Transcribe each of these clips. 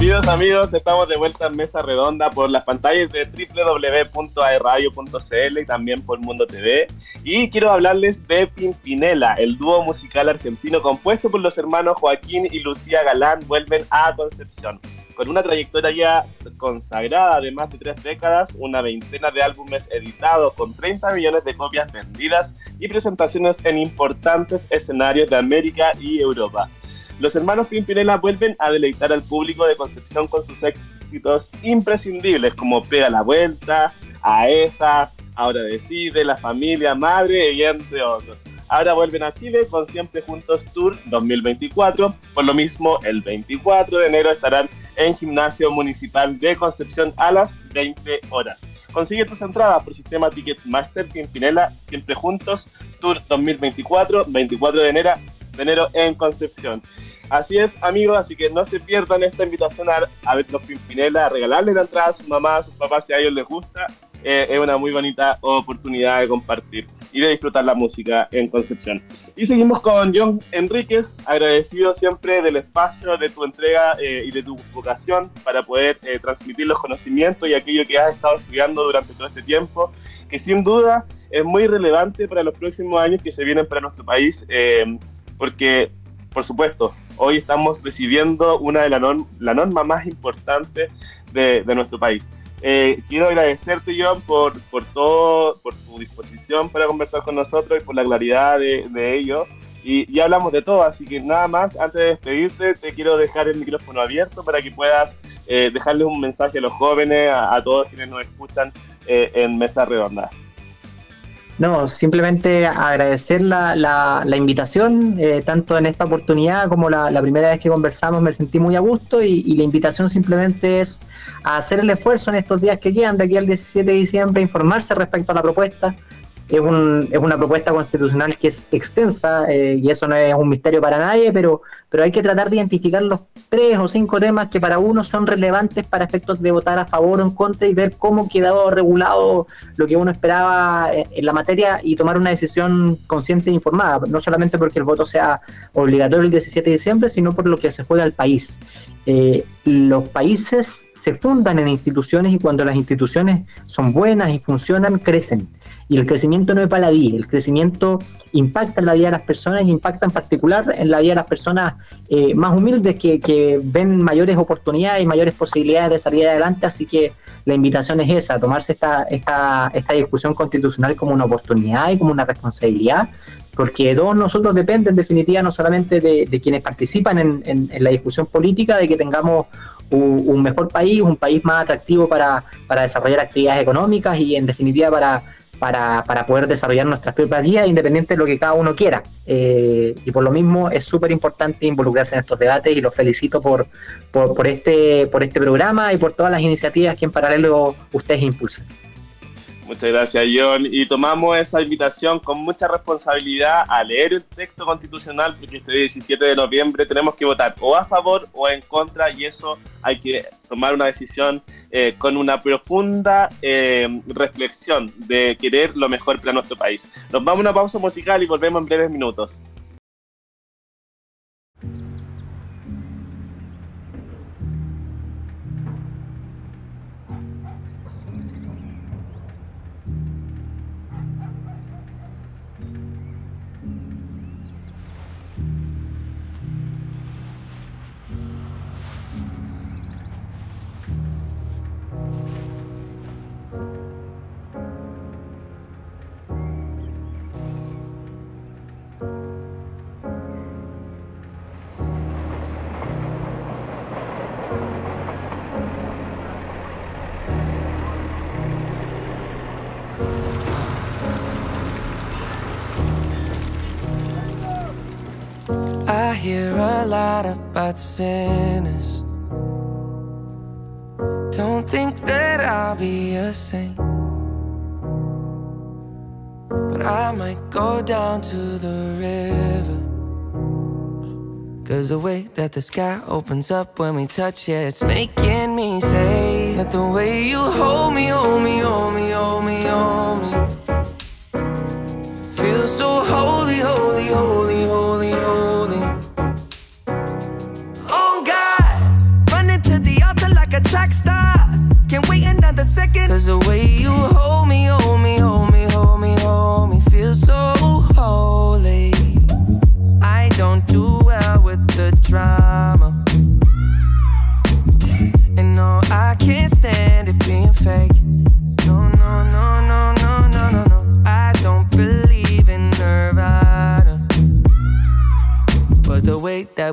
Queridos amigos, estamos de vuelta en Mesa Redonda por las pantallas de www.aeradio.cl y también por Mundo TV. Y quiero hablarles de Pimpinela, el dúo musical argentino compuesto por los hermanos Joaquín y Lucía Galán, vuelven a Concepción. Con una trayectoria ya consagrada de más de tres décadas, una veintena de álbumes editados con 30 millones de copias vendidas y presentaciones en importantes escenarios de América y Europa los hermanos Pimpinela vuelven a deleitar al público de Concepción con sus éxitos imprescindibles como Pega la Vuelta, A esa, Ahora Decide, La Familia, Madre y entre otros. Ahora vuelven a Chile con Siempre Juntos Tour 2024. Por lo mismo, el 24 de enero estarán en Gimnasio Municipal de Concepción a las 20 horas. Consigue tus entradas por sistema Ticketmaster Pimpinela Siempre Juntos Tour 2024, 24 de enero enero en Concepción. Así es, amigos, así que no se pierdan esta invitación a, ver los Pimpinela, a regalarle la entrada a su mamá, a sus papás si a ellos les gusta. Eh, es una muy bonita oportunidad de compartir y de disfrutar la música en Concepción. Y seguimos con John Enríquez, agradecido siempre del espacio, de tu entrega eh, y de tu vocación para poder eh, transmitir los conocimientos y aquello que has estado estudiando durante todo este tiempo, que sin duda es muy relevante para los próximos años que se vienen para nuestro país porque, por supuesto, hoy estamos recibiendo una de las normas la norma más importantes de, nuestro país. Eh, quiero agradecerte, John, por, por todo, por tu disposición para conversar con nosotros y por la claridad de, ello. Y hablamos de todo, así que nada más, antes de despedirte, te quiero dejar el micrófono abierto para que puedas eh, dejarles un mensaje a los jóvenes, a, todos quienes nos escuchan eh, en Mesa Redonda. No, simplemente agradecer la, la, invitación, eh, tanto en esta oportunidad como la, primera vez que conversamos me sentí muy a gusto y, y, la invitación simplemente es a hacer el esfuerzo en estos días que quedan, de aquí al 17 de diciembre, informarse respecto a la propuesta, es, un, es una propuesta constitucional que es extensa eh, y eso no es un misterio para nadie, pero, pero hay que tratar de identificar los tres o cinco temas que para uno son relevantes para efectos de votar a favor o en contra y ver cómo quedado regulado lo que uno esperaba eh, en la materia y tomar una decisión consciente e informada, no solamente porque el voto sea obligatorio el 17 de diciembre, sino por lo que se juega al país. Eh, los países se fundan en instituciones y cuando las instituciones son buenas y funcionan, crecen. Y el crecimiento no es baladí, el crecimiento impacta en la vida de las personas y impacta en particular en la vida de las personas eh, más humildes que, que, ven mayores oportunidades y mayores posibilidades de salir adelante. Así que la invitación es esa, tomarse esta, esta, esta discusión constitucional como una oportunidad y como una responsabilidad, porque todos nosotros dependen en definitiva no solamente de, quienes participan en, en, la discusión política, de que tengamos un mejor país, un país más atractivo para, para desarrollar actividades económicas y en definitiva para para, para poder desarrollar nuestras propias vidas independiente de lo que cada uno quiera. Eh, y por lo mismo es súper importante involucrarse en estos debates y los felicito por, por, por, este, por este programa y por todas las iniciativas que en paralelo ustedes impulsan. Muchas gracias, John. Y tomamos esa invitación con mucha responsabilidad a leer el texto constitucional, porque este 17 de noviembre tenemos que votar o a favor o en contra, y eso hay que tomar una decisión eh, con una profunda eh, reflexión de querer lo mejor para nuestro país. Nos vamos a una pausa musical y volvemos en breves minutos. Hear a lot about sinners. Saint. But I might go down to the river. Cause the way that the sky opens up when we touch it, it's making me say that the way you hold me, hold me, hold me, hold me, hold me. Feels so holy,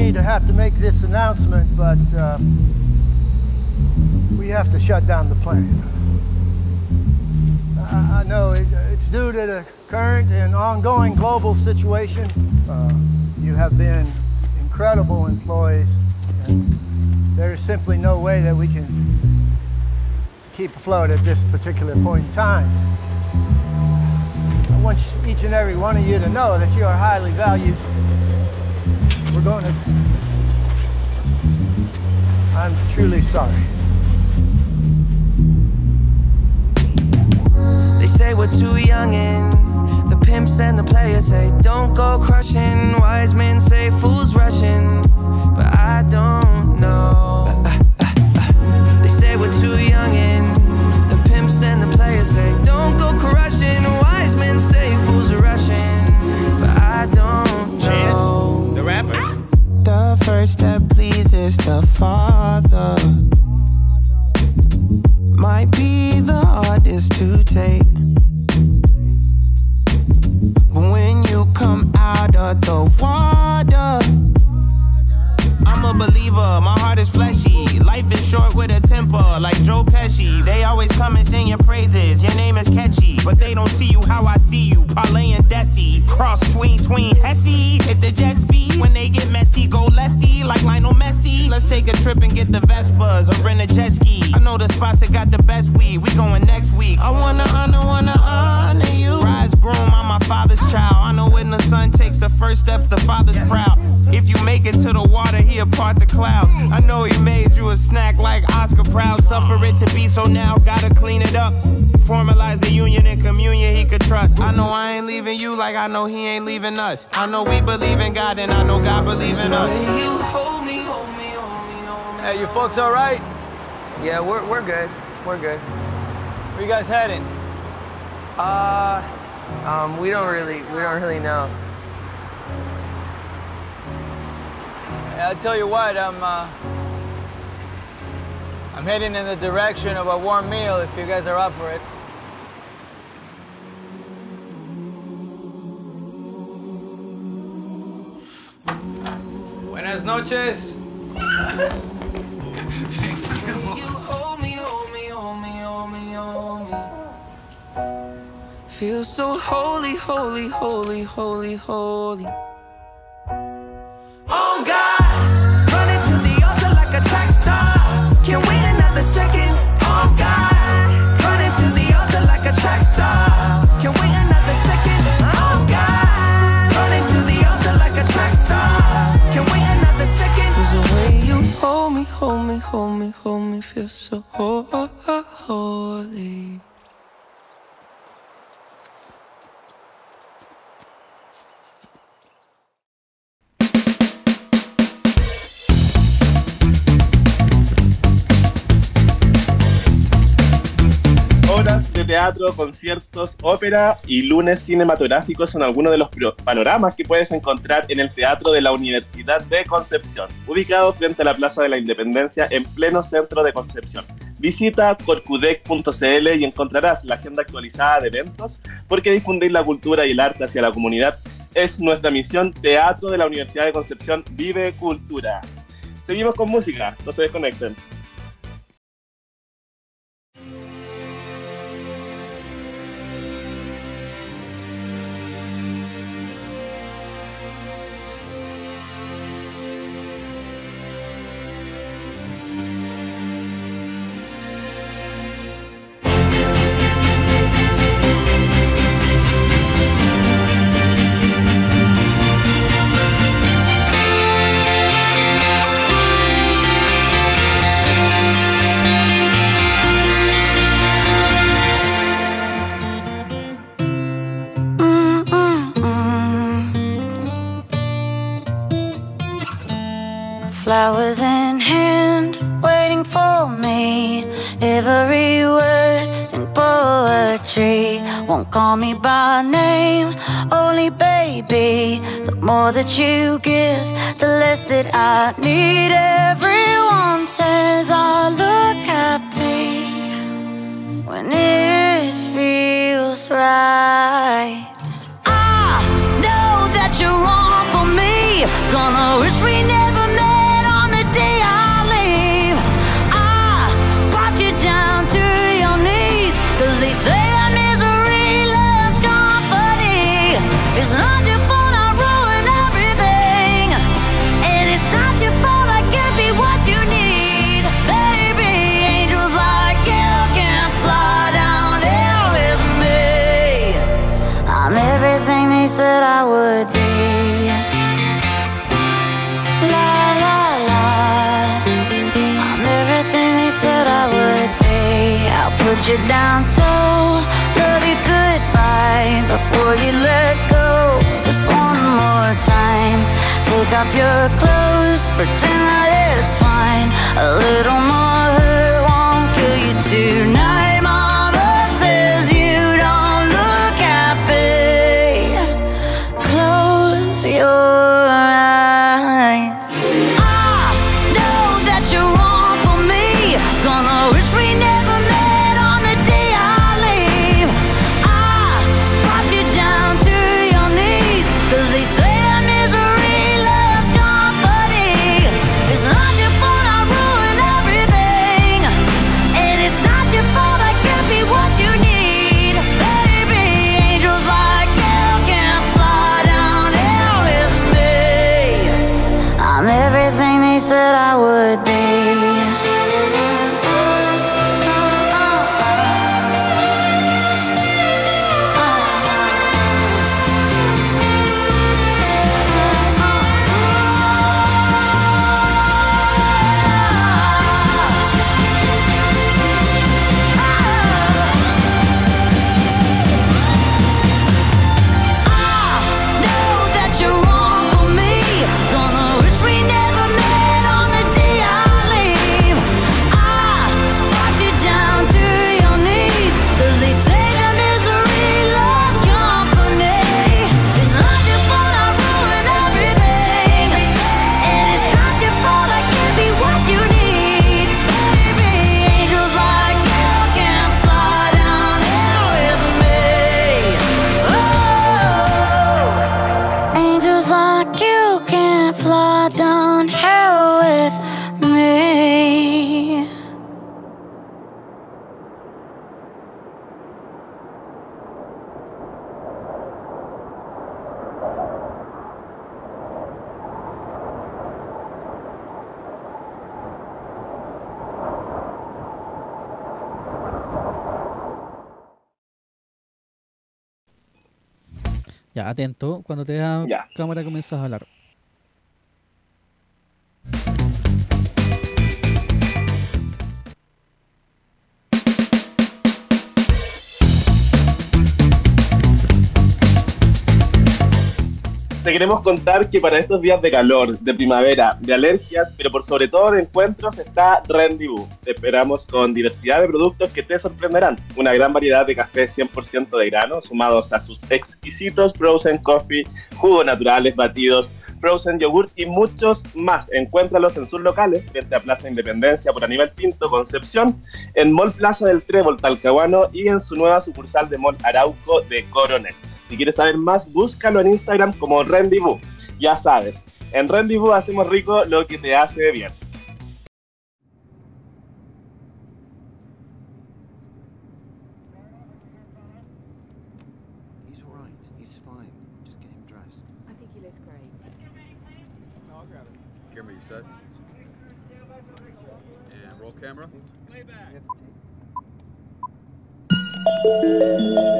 me to have to make this announcement, but uh, we have to shut down the plant. I, I know it, it's due to the current and ongoing global situation. Uh, you have been incredible employees, and there is simply no way that we can keep afloat at this particular point in time. I want each and every one of you to know that you are highly valued. We're going to. I'm truly sorry. They say we're too young and the pimps and the players say don't go crushing. Wise men say fools rushing, but I don't know. They say we're too young and the pimps and the players say don't go crushing. Wise men say fools are rushing, but I don't know. Chance, the rapper. First step pleases the Father. Might be the hardest to take. But when you come out of the water, I'm a believer, my heart is fleshy. Short with a temper, like Joe Pesci. They always come and sing your praises, your name is catchy. But they don't see you how I see you, Parlay and Desi. Cross tween, tween, Hesse. Hit the jet speed, when they get messy, go lefty, like Lionel Messi. Let's take a trip and get the Vespas, or rent a jet ski. I know the spots that got the best weed, we going next week. I wanna honor, wanna honor father's child. I know when the son takes the first step, the father's proud. If you make it to the water, he'll part the clouds. I know he made you a snack like Oscar Proud. Suffer it to be so now, gotta clean it up. Formalize the union and communion he could trust. I know I ain't leaving you like I know he ain't leaving us. I know we believe in God and I know God believes in us. you hold me, hold me, hold me, hold me. Hey, you folks all right? Yeah, we're, we're good. We're good. Where you guys heading? Uh, um, we don't really, we don't really know. I'll tell you what, I'm, uh, I'm heading in the direction of a warm meal if you guys are up for it. Buenas noches. Feel so holy, holy, holy, holy, holy. Teatro, conciertos, ópera y lunes cinematográficos son algunos de los panoramas que puedes encontrar en el Teatro de la Universidad de Concepción, ubicado frente a la Plaza de la Independencia en pleno centro de Concepción. Visita corcudec.cl y encontrarás la agenda actualizada de eventos, porque difundir la cultura y el arte hacia la comunidad es nuestra misión. Teatro de la Universidad de Concepción vive cultura. Seguimos con música, no se desconecten. Call me by name, only baby. The more that you give, the less that I need. Everyone pretend that it's fine. A little more hurt won't kill you tonight. Ya, atento. Cuando te da cámara comienzas a hablar. Te queremos contar que para estos días de calor, de primavera, de alergias, pero por sobre todo de encuentros, está Rendezvous. Te esperamos con diversidad de productos que te sorprenderán. Una gran variedad de cafés 100% de grano, sumados a sus exquisitos frozen coffee, jugos naturales, batidos, frozen yogurt y muchos más. Encuéntralos en sus locales, frente a Plaza Independencia por Aníbal Pinto, Concepción, en Mall Plaza del Trébol, Talcahuano y en su nueva sucursal de Mall Arauco de Coronel. Si quieres saber más, búscalo en Instagram como Rendezvous. Ya sabes, en Rendezvous hacemos rico lo que te hace bien. He's all right.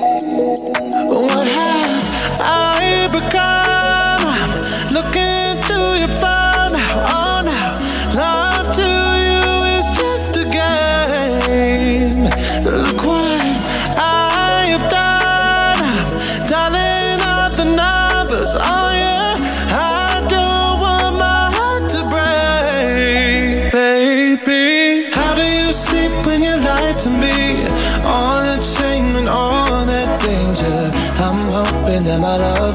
That my love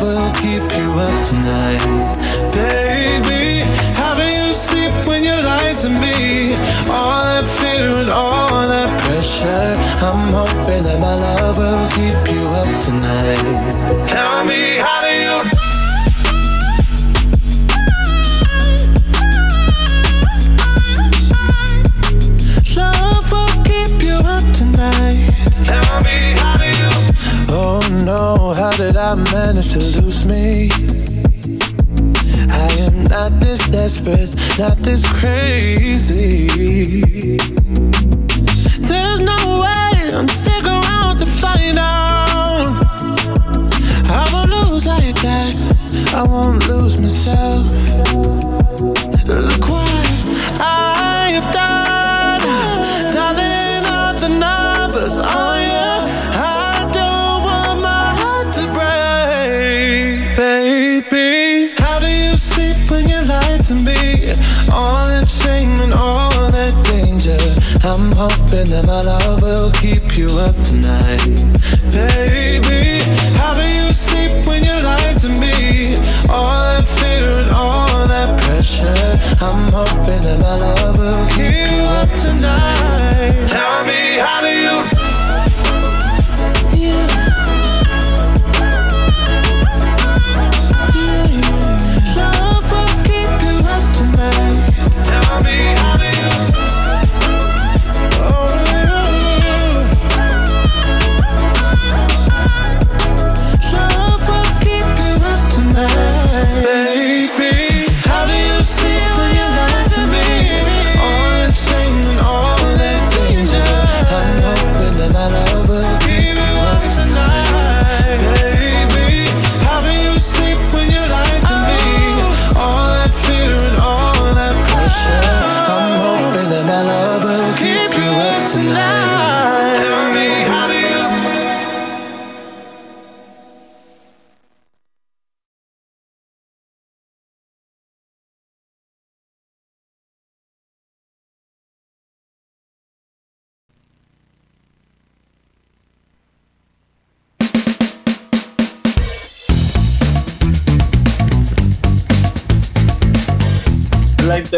me? I am not this desperate, not this crazy. Sleep when you lie to me? All that shame and all that danger. I'm hoping that my love will keep you up tonight, baby. How do you sleep when you lie to me? All that fear and all that pressure. I'm hoping that my love will keep you up tonight. Tell me, how do you?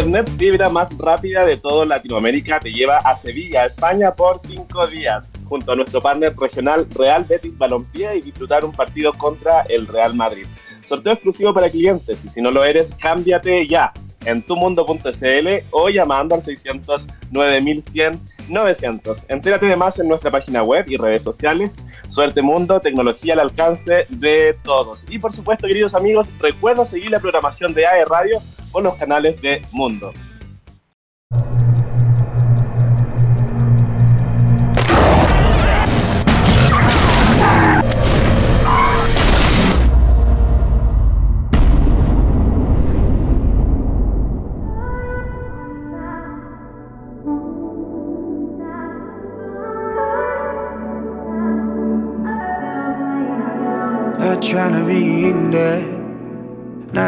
Internet fibra más rápida de toda Latinoamérica te lleva a Sevilla, España, por cinco días, junto a nuestro partner regional Real Betis Balompié y disfrutar un partido contra el Real Madrid. Sorteo exclusivo para clientes y si no lo eres, cámbiate ya en tumundo.cl o llamando al 600 9100 900. Entérate de más en nuestra página web y redes sociales. Suerte Mundo, tecnología al alcance de todos. Y por supuesto, queridos amigos, recuerda seguir la programación de AE Radio por los canales de Mundo.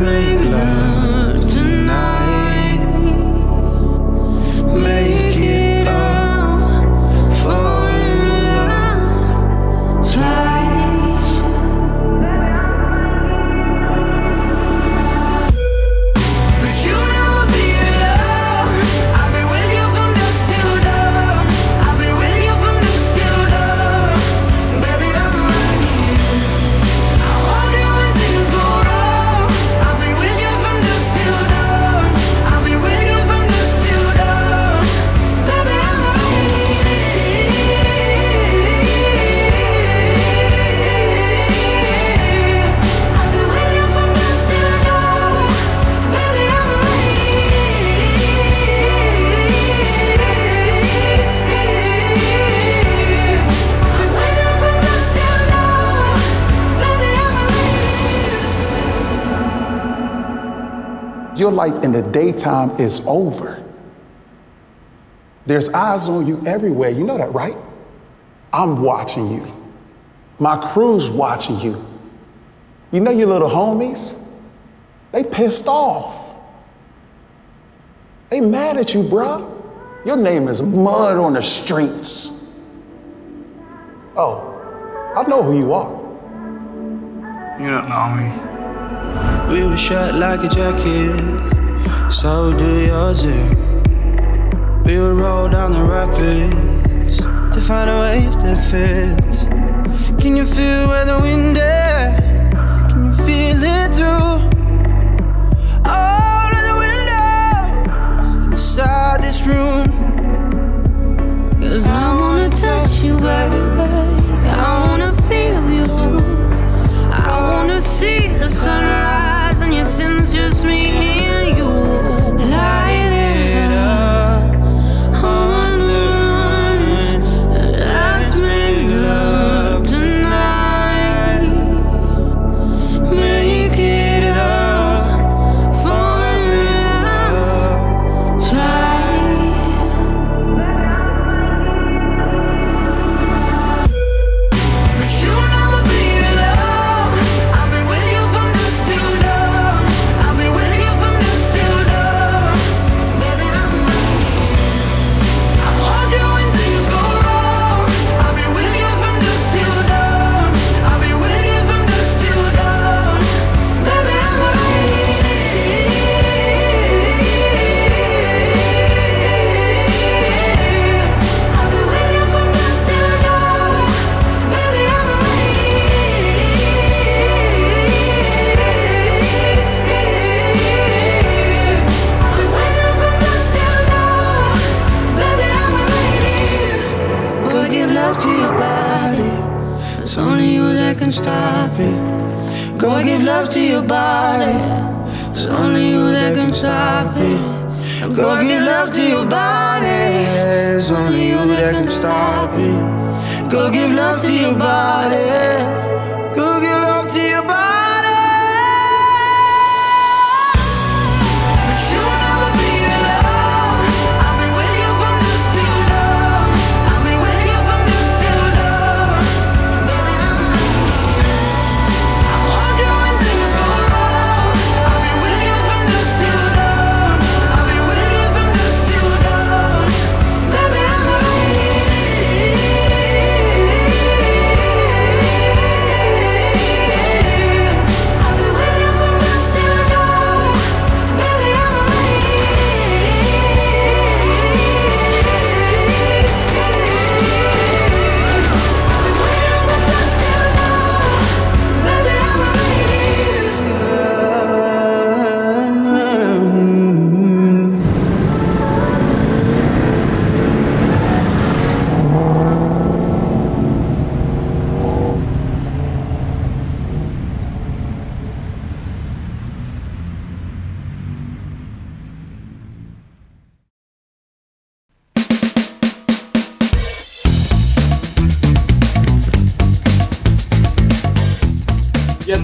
Make love life in the daytime is over. There's eyes on you everywhere. You know that, right? I'm watching you. My crew's watching you. You know your little homies? They pissed off. They mad at you, bruh. Your name is mud on the streets. Oh, I know who you are. You don't know me. We were shot like a jacket, so do yours. eh? We would roll down the rapids to find a wave that fits. Can you feel where the wind is? Can you feel it through all of the windows inside this room? Cause I wanna touch you, baby. I wanna feel you too. I wanna see the sunrise and your sins, just me that can stop it. Go give love to your body.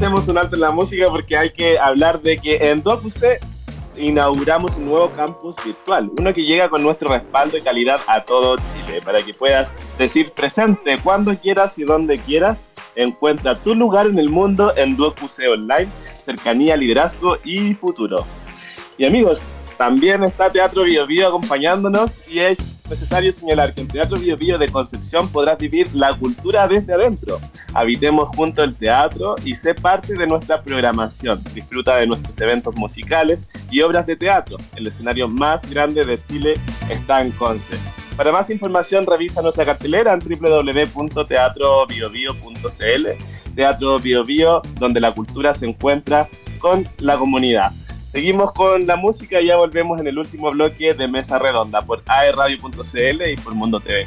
Hacemos un alto en la música porque hay que hablar de que en DocuC inauguramos un nuevo campus virtual, uno que llega con nuestro respaldo y calidad a todo Chile, para que puedas decir presente cuando quieras y donde quieras. Encuentra tu lugar en el mundo en DuoQC Online, cercanía, liderazgo y futuro. Y amigos, también está Teatro Bio Bio acompañándonos y es necesario señalar que en Teatro Bio Bio de Concepción podrás vivir la cultura desde adentro. Habitemos junto el teatro y sé parte de nuestra programación. Disfruta de nuestros eventos musicales y obras de teatro. El escenario más grande de Chile está en Conce. Para más información revisa nuestra cartelera en www.teatrobiobio.cl Teatro Bio Bio, donde la cultura se encuentra con la comunidad. Seguimos con la música y ya volvemos en el último bloque de Mesa Redonda por aerradio.cl y por Mundo TV.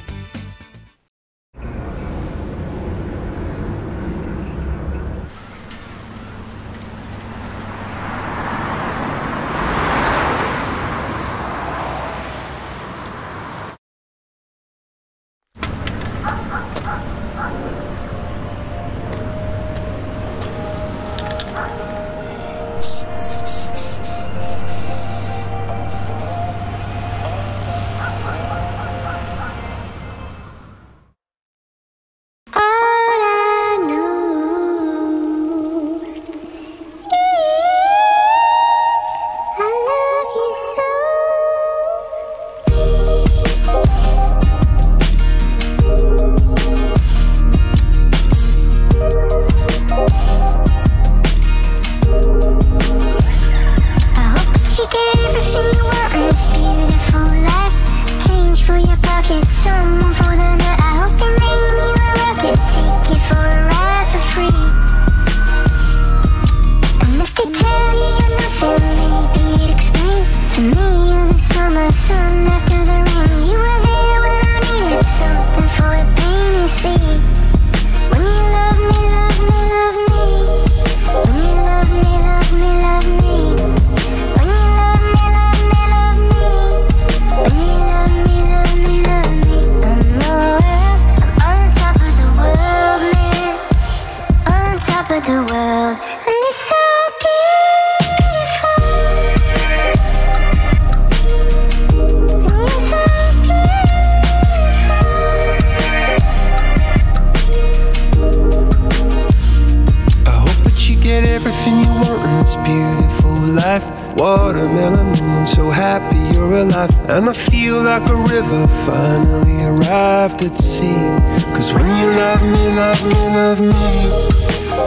Me.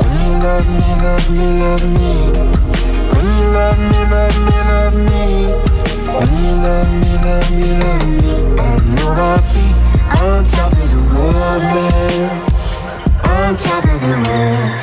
When you love me, love me, love me. When you love me, love me, love me. When you love me, love me, love me. I know I'll be on top of the world, man. On top of the world.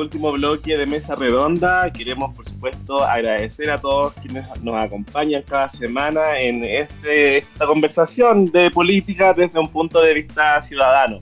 Último bloque de Mesa Redonda. Queremos, por supuesto, agradecer a todos quienes nos acompañan cada semana en este, esta conversación de política desde un punto de vista ciudadano.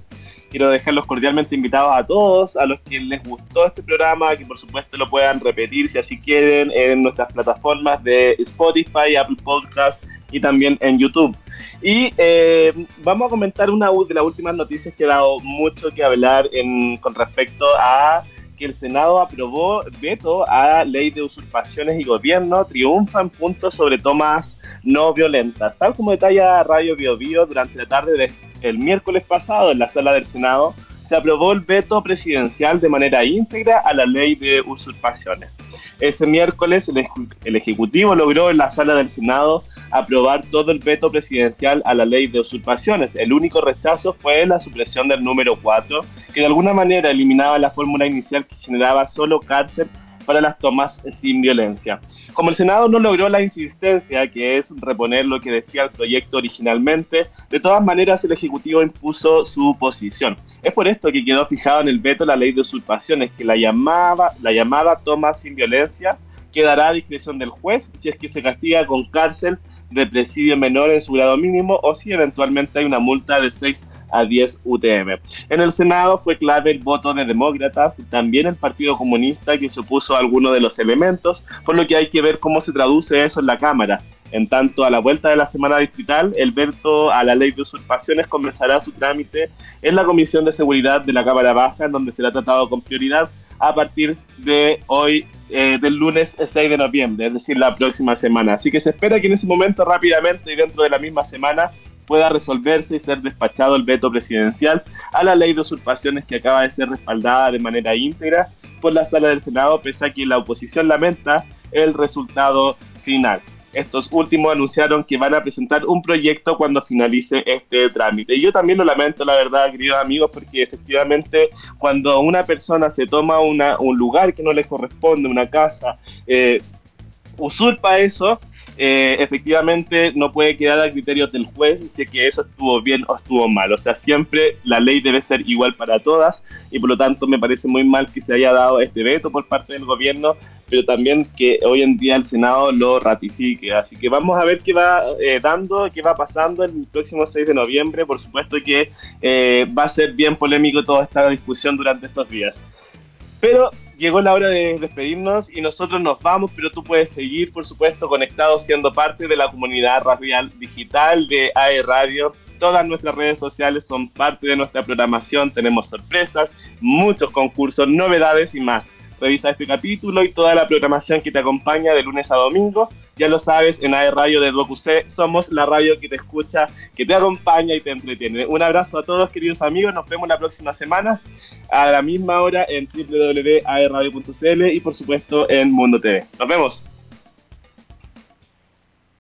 Quiero dejarlos cordialmente invitados a todos, a los que les gustó este programa, que por supuesto lo puedan repetir si así quieren en nuestras plataformas de Spotify, Apple Podcasts y también en YouTube. Y eh, vamos a comentar una de las últimas noticias que ha dado mucho que hablar en, con respecto a que el Senado aprobó veto a ley de usurpaciones y gobierno, triunfa en puntos sobre tomas no violentas. Tal como detalla Radio Bio Bio durante la tarde del miércoles pasado en la sala del Senado, se aprobó el veto presidencial de manera íntegra a la ley de usurpaciones. Ese miércoles el Ejecutivo logró en la sala del Senado aprobar todo el veto presidencial a la ley de usurpaciones. El único rechazo fue la supresión del número 4, que de alguna manera eliminaba la fórmula inicial que generaba solo cárcel para las tomas sin violencia. Como el Senado no logró la insistencia, que es reponer lo que decía el proyecto originalmente, de todas maneras el Ejecutivo impuso su posición. Es por esto que quedó fijado en el veto la ley de usurpaciones, que la llamaba, la llamada toma sin violencia quedará a discreción del juez si es que se castiga con cárcel de presidio menor en su grado mínimo o si eventualmente hay una multa de 6 a 10 UTM. En el Senado fue clave el voto de demócratas, también el Partido Comunista que se opuso a algunos de los elementos, por lo que hay que ver cómo se traduce eso en la Cámara. En tanto, a la vuelta de la semana distrital, el veto a la ley de usurpaciones comenzará su trámite en la Comisión de Seguridad de la Cámara Baja, en donde será tratado con prioridad a partir de hoy, eh, del lunes 6 de noviembre, es decir, la próxima semana. Así que se espera que en ese momento rápidamente y dentro de la misma semana pueda resolverse y ser despachado el veto presidencial a la ley de usurpaciones que acaba de ser respaldada de manera íntegra por la sala del Senado, pese a que la oposición lamenta el resultado final. Estos últimos anunciaron que van a presentar un proyecto cuando finalice este trámite. Y yo también lo lamento, la verdad, queridos amigos, porque efectivamente cuando una persona se toma una, un lugar que no le corresponde, una casa, eh, usurpa eso, eh, efectivamente no puede quedar a criterios del juez si que eso estuvo bien o estuvo mal. O sea, siempre la ley debe ser igual para todas y por lo tanto me parece muy mal que se haya dado este veto por parte del gobierno, pero también que hoy en día el Senado lo ratifique. Así que vamos a ver qué va eh, dando, qué va pasando el próximo 6 de noviembre. Por supuesto que eh, va a ser bien polémico toda esta discusión durante estos días. Pero llegó la hora de despedirnos y nosotros nos vamos, pero tú puedes seguir, por supuesto, conectado siendo parte de la comunidad radial digital de AE Radio. Todas nuestras redes sociales son parte de nuestra programación, tenemos sorpresas, muchos concursos, novedades y más. Revisa este capítulo y toda la programación que te acompaña de lunes a domingo. Ya lo sabes, en AE Radio de DocuC somos la radio que te escucha, que te acompaña y te entretiene. Un abrazo a todos, queridos amigos. Nos vemos la próxima semana a la misma hora en www.aerradio.cl y por supuesto en Mundo TV. Nos vemos.